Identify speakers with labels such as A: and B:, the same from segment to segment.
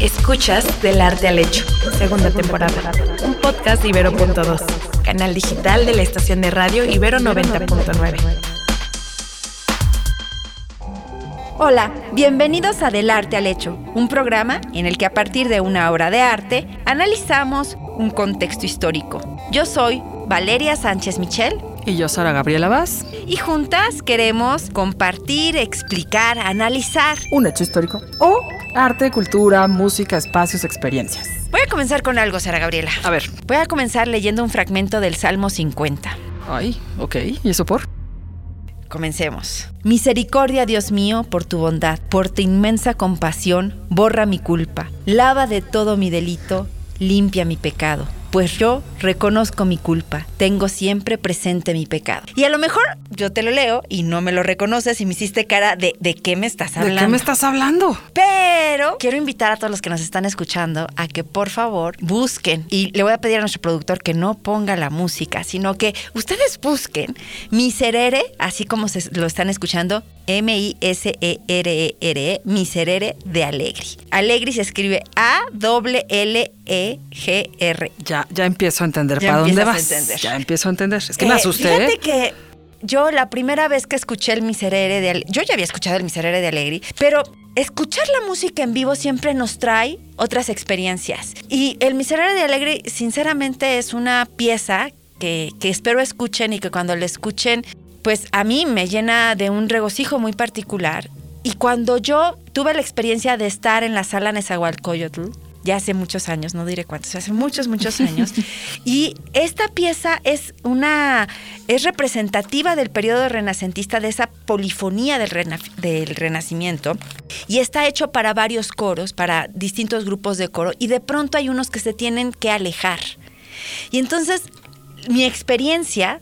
A: Escuchas Del Arte al Hecho, segunda temporada. Un podcast de Ibero.2, canal digital de la estación de radio Ibero 90.9.
B: Hola, bienvenidos a Del Arte al Hecho, un programa en el que a partir de una obra de arte analizamos un contexto histórico. Yo soy Valeria Sánchez Michel.
C: Y yo, Sara Gabriela Vaz.
B: Y juntas queremos compartir, explicar, analizar.
C: Un hecho histórico. O arte, cultura, música, espacios, experiencias.
B: Voy a comenzar con algo, Sara Gabriela.
C: A ver.
B: Voy a comenzar leyendo un fragmento del Salmo 50.
C: Ay, ok. ¿Y eso por?
B: Comencemos. Misericordia, Dios mío, por tu bondad, por tu inmensa compasión, borra mi culpa, lava de todo mi delito, limpia mi pecado pues yo reconozco mi culpa, tengo siempre presente mi pecado. Y a lo mejor yo te lo leo y no me lo reconoces y me hiciste cara de ¿de qué me estás hablando?
C: ¿De qué me estás hablando?
B: Pero quiero invitar a todos los que nos están escuchando a que por favor busquen y le voy a pedir a nuestro productor que no ponga la música, sino que ustedes busquen Miserere, así como se lo están escuchando, M-I-S-E-R-E-R-E, Miserere de Alegri. Alegri se escribe A-W-L-E-G-R.
C: Ya, ya empiezo a entender para dónde vas. Ya empiezo a entender. Es que me asusté.
B: Fíjate que yo la primera vez que escuché el Miserere de Alegri, yo ya había escuchado el Miserere de Alegri, pero escuchar la música en vivo siempre nos trae otras experiencias. Y el Miserere de Alegri, sinceramente, es una pieza que, que, espero escuchen y que cuando la escuchen pues a mí me llena de un regocijo muy particular. Y cuando yo tuve la experiencia de estar en la sala Nezahualcóyotl, ya hace muchos años, no diré cuántos, hace muchos, muchos años. y esta pieza es una, es representativa del periodo renacentista, de esa polifonía del, del renacimiento. Y está hecho para varios coros, para distintos grupos de coro. Y de pronto hay unos que se tienen que alejar. Y entonces mi experiencia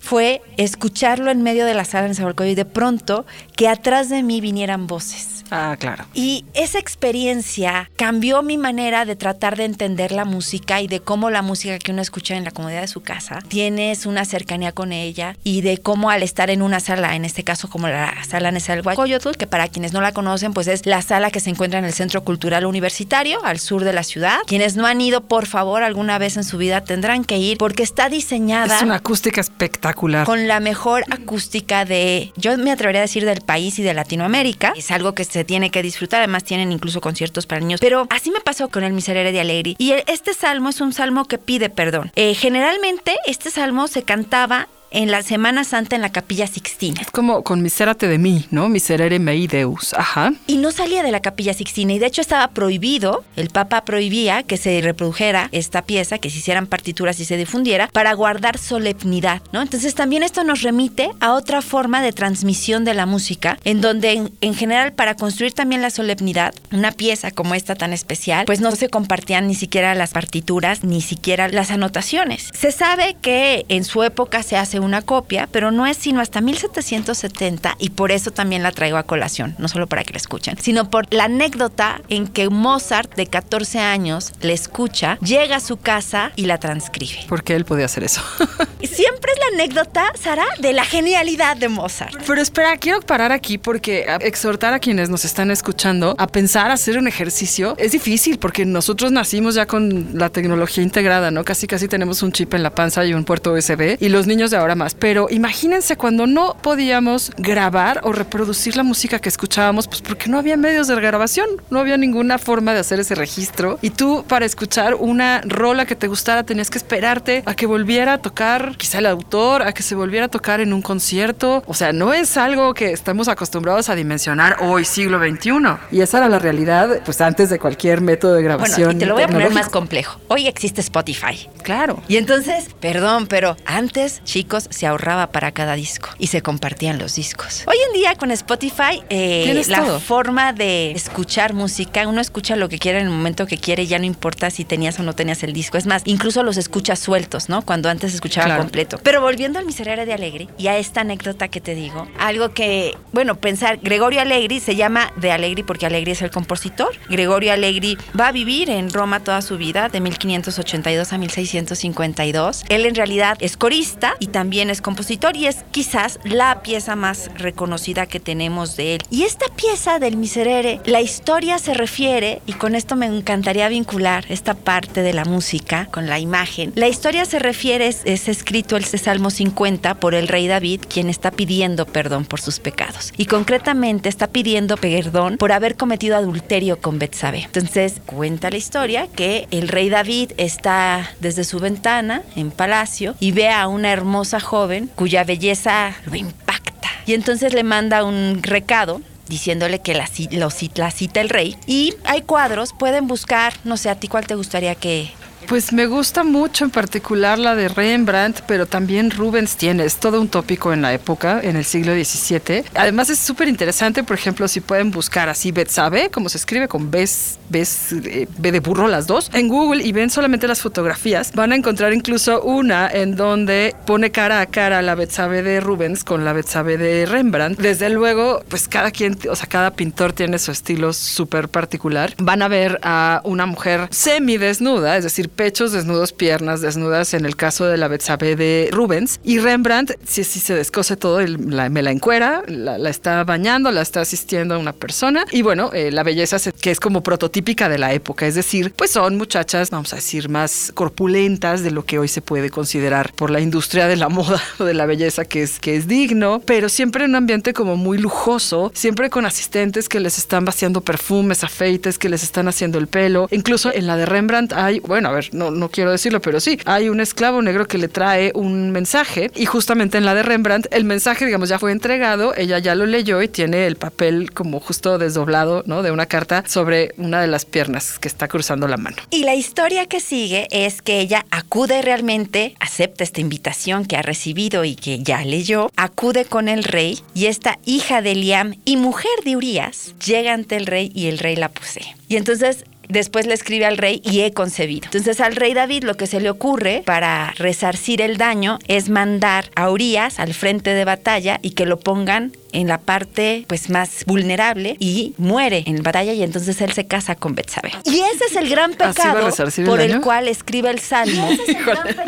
B: fue escucharlo en medio de la sala en Zabalcoyo y de pronto que atrás de mí vinieran voces.
C: Ah, claro.
B: Y esa experiencia cambió mi manera de tratar de entender la música y de cómo la música que uno escucha en la comodidad de su casa tienes una cercanía con ella y de cómo al estar en una sala, en este caso como la sala Nezahualcóyotl, que para quienes no la conocen, pues es la sala que se encuentra en el Centro Cultural Universitario, al sur de la ciudad. Quienes no han ido, por favor, alguna vez en su vida tendrán que ir porque está diseñada.
C: Es una acústica espectacular.
B: Con la mejor acústica de, yo me atrevería a decir, del país y de Latinoamérica. Es algo que se tiene que disfrutar. Además, tienen incluso conciertos para niños. Pero así me pasó con el Miserere de Alegri. Y este salmo es un salmo que pide perdón. Eh, generalmente, este salmo se cantaba en la Semana Santa en la Capilla Sixtina.
C: Es como con Misérate de mí, ¿no? Miserere mei Deus. Ajá.
B: Y no salía de la Capilla Sixtina y de hecho estaba prohibido, el Papa prohibía que se reprodujera esta pieza, que se hicieran partituras y se difundiera para guardar solemnidad, ¿no? Entonces también esto nos remite a otra forma de transmisión de la música, en donde en, en general para construir también la solemnidad, una pieza como esta tan especial, pues no se compartían ni siquiera las partituras, ni siquiera las anotaciones. Se sabe que en su época se hace una copia, pero no es sino hasta 1770 y por eso también la traigo a colación, no solo para que la escuchen, sino por la anécdota en que Mozart de 14 años le escucha, llega a su casa y la transcribe.
C: ¿Por qué él podía hacer eso?
B: Siempre es la anécdota, Sara, de la genialidad de Mozart.
C: Pero espera, quiero parar aquí porque exhortar a quienes nos están escuchando a pensar, hacer un ejercicio, es difícil porque nosotros nacimos ya con la tecnología integrada, ¿no? Casi casi tenemos un chip en la panza y un puerto USB y los niños de ahora más. Pero imagínense cuando no podíamos grabar o reproducir la música que escuchábamos, pues porque no había medios de grabación, no había ninguna forma de hacer ese registro. Y tú para escuchar una rola que te gustara tenías que esperarte a que volviera a tocar quizá el autor, a que se volviera a tocar en un concierto. O sea, no es algo que estamos acostumbrados a dimensionar hoy, siglo XXI. Y esa era la realidad, pues antes de cualquier método de grabación.
B: Bueno, y te lo voy a poner más complejo. Hoy existe Spotify.
C: Claro.
B: Y entonces, perdón, pero antes, chicos, se ahorraba para cada disco y se compartían los discos. Hoy en día con Spotify, eh, la
C: todo?
B: forma de escuchar música, uno escucha lo que quiere en el momento que quiere, ya no importa si tenías o no tenías el disco. Es más, incluso los escuchas sueltos, ¿no? Cuando antes escuchaba
C: Claro.
B: completo. Pero volviendo al Miserere de Alegri y a esta anécdota que te digo, algo que, bueno, pensar, Gregorio Allegri se llama de Allegri porque Allegri es el compositor. Gregorio Allegri va a vivir en Roma toda su vida, de 1582 a 1652. Él en realidad es corista y también también es compositor y es quizás la pieza más reconocida que tenemos de él. Y esta pieza del Miserere, la historia se refiere, y con esto me encantaría vincular esta parte de la música con la imagen. La historia se refiere, es, escrito el Salmo 50 por el rey David, quien está pidiendo perdón por sus pecados. Y concretamente está pidiendo perdón por haber cometido adulterio con Betsabé. Entonces cuenta la historia que el rey David está desde su ventana en palacio y ve a una hermosa joven cuya belleza lo impacta. Y entonces le manda un recado diciéndole que la, lo, la cita el rey. Y hay cuadros, pueden buscar, no sé, a ti cuál te gustaría que,
C: pues me gusta mucho en particular la de Rembrandt, pero también Rubens tiene, es todo un tópico en la época, en el siglo XVII. Además es súper interesante, por ejemplo, si pueden buscar así Betsabe, como se escribe con B, B, eh, B de burro las dos, en Google y ven solamente las fotografías, van a encontrar incluso una en donde pone cara a cara la Betsabe de Rubens con la Betsabe de Rembrandt. Desde luego, pues cada quien, o sea, cada pintor tiene su estilo súper particular. Van a ver a una mujer semi desnuda, es decir, pechos desnudos, piernas desnudas en el caso de la Betsabe de Rubens. Y Rembrandt, si, si se descose todo, me la encuera, la, está bañando, la está asistiendo a una persona. Y bueno, eh, la belleza que es como prototípica de la época, es decir, pues son muchachas, vamos a decir, más corpulentas de lo que hoy se puede considerar por la industria de la moda o de la belleza que es, que es digno, pero siempre en un ambiente como muy lujoso, siempre con asistentes que les están vaciando perfumes, afeites, que les están haciendo el pelo. Incluso en la de Rembrandt hay, bueno, a ver, no, no quiero decirlo, pero sí, hay un esclavo negro que le trae un mensaje y justamente en la de Rembrandt el mensaje, digamos, ya fue entregado, ella ya lo leyó y tiene el papel como justo desdoblado, ¿no? De una carta sobre una de las piernas que está cruzando la mano.
B: Y la historia que sigue es que ella acude realmente, acepta esta invitación que ha recibido y que ya leyó, acude con el rey y esta hija de Liam y mujer de Urias llega ante el rey y el rey la posee. Y entonces después le escribe al rey y he concebido. Entonces al rey David lo que se le ocurre para resarcir el daño es mandar a Urias al frente de batalla y que lo pongan en la parte pues más vulnerable y muere en batalla y entonces él se casa con Betsabe. Y ese es el gran pecado por el, cual escribe el salmo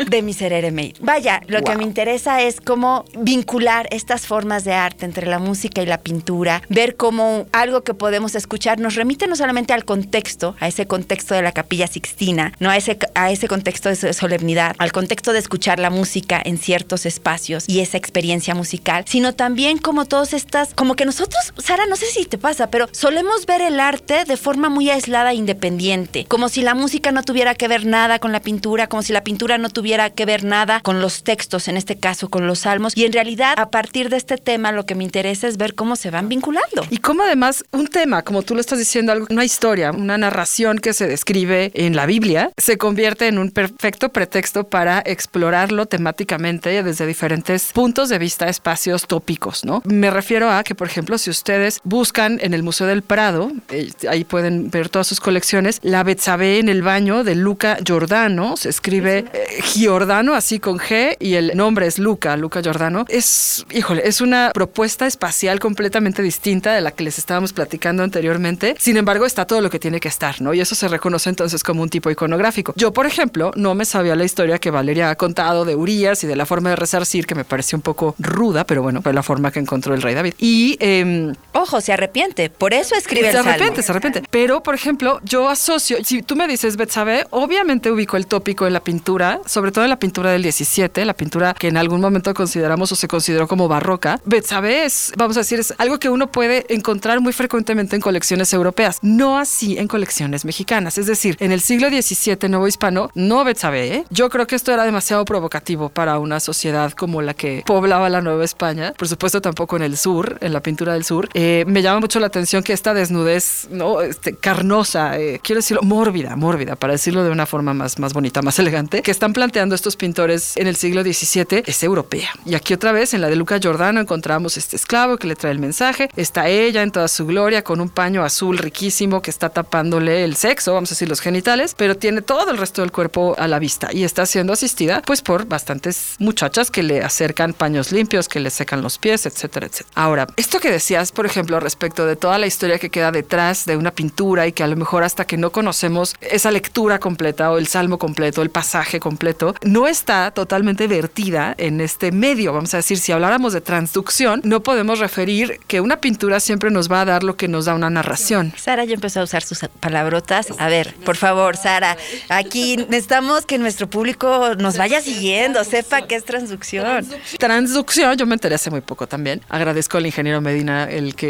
B: de Miserere Mei. Vaya, lo que me interesa es cómo vincular estas formas de arte entre la música y la pintura, ver cómo algo que podemos escuchar nos remite no solamente al contexto, a ese contexto de la capilla sixtina, no a ese, a ese contexto de solemnidad, al contexto de escuchar la música en ciertos espacios y esa experiencia musical, sino también como todos estas, como que nosotros, Sara, no sé si te pasa, pero solemos ver el arte de forma muy aislada e independiente, como si la música no tuviera que ver nada con la pintura, como si la pintura no tuviera que ver nada con los textos, en este caso con los salmos, y en realidad a partir de este tema lo que me interesa es ver cómo se van vinculando.
C: Y cómo además un tema, como tú lo estás diciendo, una historia, una narración que se describe en la Biblia, se convierte en un perfecto pretexto para explorarlo temáticamente desde diferentes puntos de vista, espacios tópicos, ¿no? Me refiero a que, por ejemplo, si ustedes buscan en el Museo del Prado, eh, ahí pueden ver todas sus colecciones, la Betsabe en el baño de Luca Giordano, se escribe eh, Giordano así con G y el nombre es Luca, Luca Giordano. Es, híjole, es una propuesta espacial completamente distinta de la que les estábamos platicando anteriormente. Sin embargo, está todo lo que tiene que estar, ¿no? Y eso se reconoce entonces como un tipo iconográfico. Yo, por ejemplo, no me sabía la historia que Valeria ha contado de Urias y de la forma de resarcir, que me pareció un poco ruda, pero bueno, fue la forma que encontró el rey David. Y...
B: Em, Ojo, se arrepiente, por eso escribe
C: se
B: el
C: Se arrepiente, se arrepiente. Pero, por ejemplo, yo asocio, si tú me dices Betsabe, obviamente ubico el tópico en la pintura, sobre todo en la pintura del 17, la pintura que en algún momento consideramos o se consideró como barroca. Betsabe es, vamos a decir, es algo que uno puede encontrar muy frecuentemente en colecciones europeas, no así en colecciones mexicanas. Es decir, en el siglo XVII nuevo hispano, no Betsabe. ¿eh? Yo creo que esto era demasiado provocativo para una sociedad como la que poblaba la Nueva España. Por supuesto, tampoco en el sur, en la pintura del sur. Eh, me llama mucho la atención que esta desnudez no este, carnosa, eh, quiero decirlo, mórbida, mórbida, para decirlo de una forma más, más bonita, más elegante, que están planteando estos pintores en el siglo XVII, es europea. Y aquí otra vez, en la de Luca Giordano, encontramos este esclavo que le trae el mensaje. Está ella en toda su gloria con un paño azul riquísimo que está tapándole el sexo, vamos a decir los genitales, pero tiene todo el resto del cuerpo a la vista y está siendo asistida pues por bastantes muchachas que le acercan paños limpios, que le secan los pies, etcétera, etcétera. Ahora, esto que decías, por ejemplo, respecto de toda la historia que queda detrás de una pintura y que a lo mejor hasta que no conocemos esa lectura completa o el salmo completo, el pasaje completo, no está totalmente vertida en este medio. Vamos a decir, si habláramos de transducción, no podemos referir que una pintura siempre nos va a dar lo que nos da una narración.
B: Sara ya empezó a usar sus palabrotas. A ver, por favor, Sara, aquí necesitamos que nuestro público nos vaya siguiendo, sepa qué es transducción.
C: Transducción, yo me enteré hace muy poco también. Agradezco al ingeniero Medina el que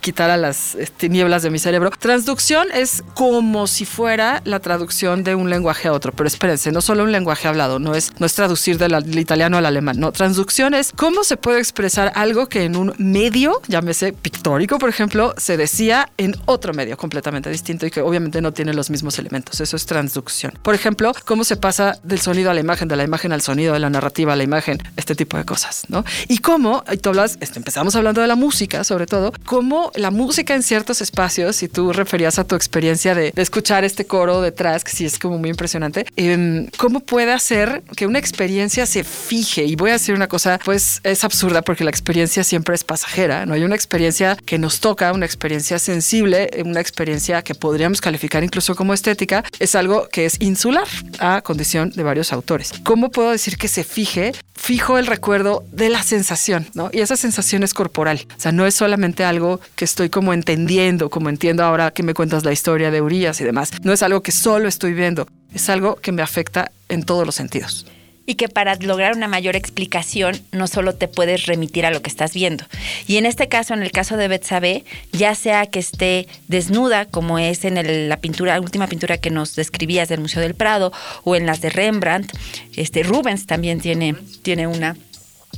C: quitara las tinieblas este, de mi cerebro. Transducción es como si fuera la traducción de un lenguaje a otro, pero espérense, no solo un lenguaje hablado, no es, no es traducir del, italiano al alemán, no, transducción es cómo se puede expresar algo que en un medio, llámese pictórico, por ejemplo, se decía en otro medio completamente distinto y que obviamente no tiene los mismos elementos. Eso es transducción. Por ejemplo, cómo se pasa del sonido a la imagen, de la imagen al sonido, de la narrativa a la imagen, este tipo de cosas, ¿no? Y cómo, y tú hablas, este, empezamos hablando de la música, sobre todo, cómo la música en ciertos espacios, si tú referías a tu experiencia de, escuchar este coro detrás, que sí es como muy impresionante, em, cómo puede hacer que una experiencia se fije. Y voy a decir una cosa, pues es absurda porque la experiencia siempre es pasajera, ¿no? Hay una experiencia que nos toca, una experiencia sensible, una experiencia que podríamos calificar incluso como estética, es algo que es insular a condición de varios autores. ¿Cómo puedo decir que se fije? Fijo el recuerdo de la sensación, ¿no? Y esa sensación es corporal. O sea, no es solamente algo que estoy como entendiendo, como entiendo ahora que me cuentas la historia de Urias y demás. No es algo que solo estoy viendo, es algo que me afecta en todos los sentidos
B: y que para lograr una mayor explicación no solo te puedes remitir a lo que estás viendo. Y en este caso, en el caso de Betsabe, ya sea que esté desnuda, como es en la pintura, última pintura que nos describías del Museo del Prado, o en las de Rembrandt, este Rubens también tiene, tiene una.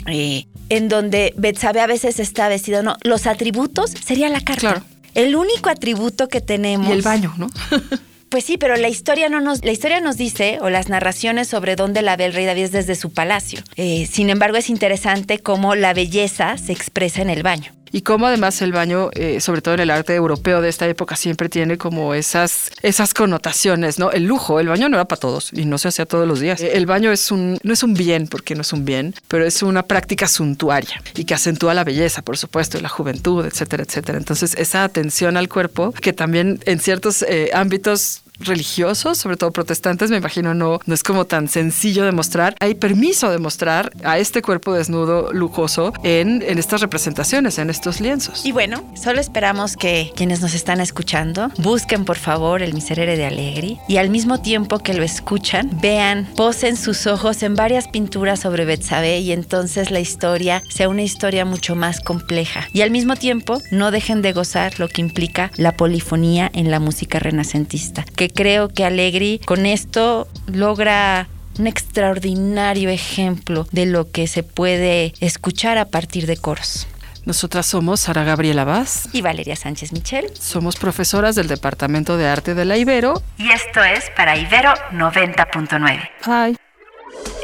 B: Eh, en donde Betsabe a veces está vestida, no, los atributos sería la carta. El único atributo que tenemos.
C: Y el baño, ¿no?
B: Pues sí, pero la historia no nos, la historia nos dice, o las narraciones sobre dónde la ve el rey David es desde su palacio. Eh, sin embargo, es interesante cómo la belleza se expresa en el baño
C: y cómo además el baño, eh, sobre todo en el arte europeo de esta época, siempre tiene como esas, esas connotaciones, ¿no? El lujo, el baño no era para todos y no se hacía todos los días. El baño es un, no es un bien, porque no es un bien, pero es una práctica suntuaria y que acentúa la belleza, por supuesto, la juventud, etcétera, etcétera. Entonces, esa atención al cuerpo, que también en ciertos eh, ámbitos religiosos, sobre todo protestantes, me imagino no, no es como tan sencillo de mostrar. Hay permiso de mostrar a este cuerpo desnudo lujoso en, en estas representaciones, en estos lienzos.
B: Y bueno, solo esperamos que quienes nos están escuchando busquen por favor el Miserere de Allegri y al mismo tiempo que lo escuchan, vean, posen sus ojos en varias pinturas sobre Betsabe y entonces la historia sea una historia mucho más compleja. Y al mismo tiempo, no dejen de gozar lo que implica la polifonía en la música renacentista, creo que Allegri con esto logra un extraordinario ejemplo de lo que se puede escuchar a partir de coros.
C: Nosotras somos Sara Gabriela Vaz
B: y Valeria Sánchez Michel.
C: Somos profesoras del Departamento de Arte de la Ibero.
B: Y esto es para Ibero 90.9.
C: Ay.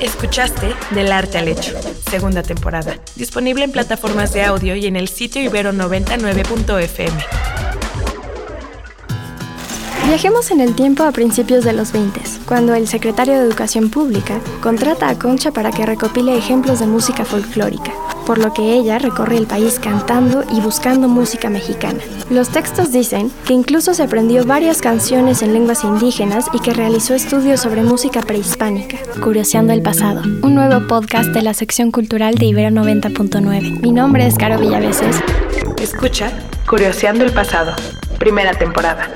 A: Escuchaste Del Arte al Hecho, segunda temporada. Disponible en plataformas de audio y en el sitio ibero99.fm.
D: Viajemos en el tiempo a principios de los 20, cuando el secretario de Educación Pública contrata a Concha para que recopile ejemplos de música folclórica, por lo que ella recorre el país cantando y buscando música mexicana. Los textos dicen que incluso se aprendió varias canciones en lenguas indígenas y que realizó estudios sobre música prehispánica. Curioseando el pasado, un nuevo podcast de la sección cultural de Ibero 90.9. Mi nombre es Caro Villaveses.
A: Escucha Curioseando el pasado, primera temporada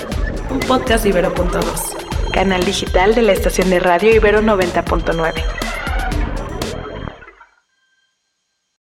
A: podcast de Ibero.2, canal digital de la estación de radio Ibero 90.9.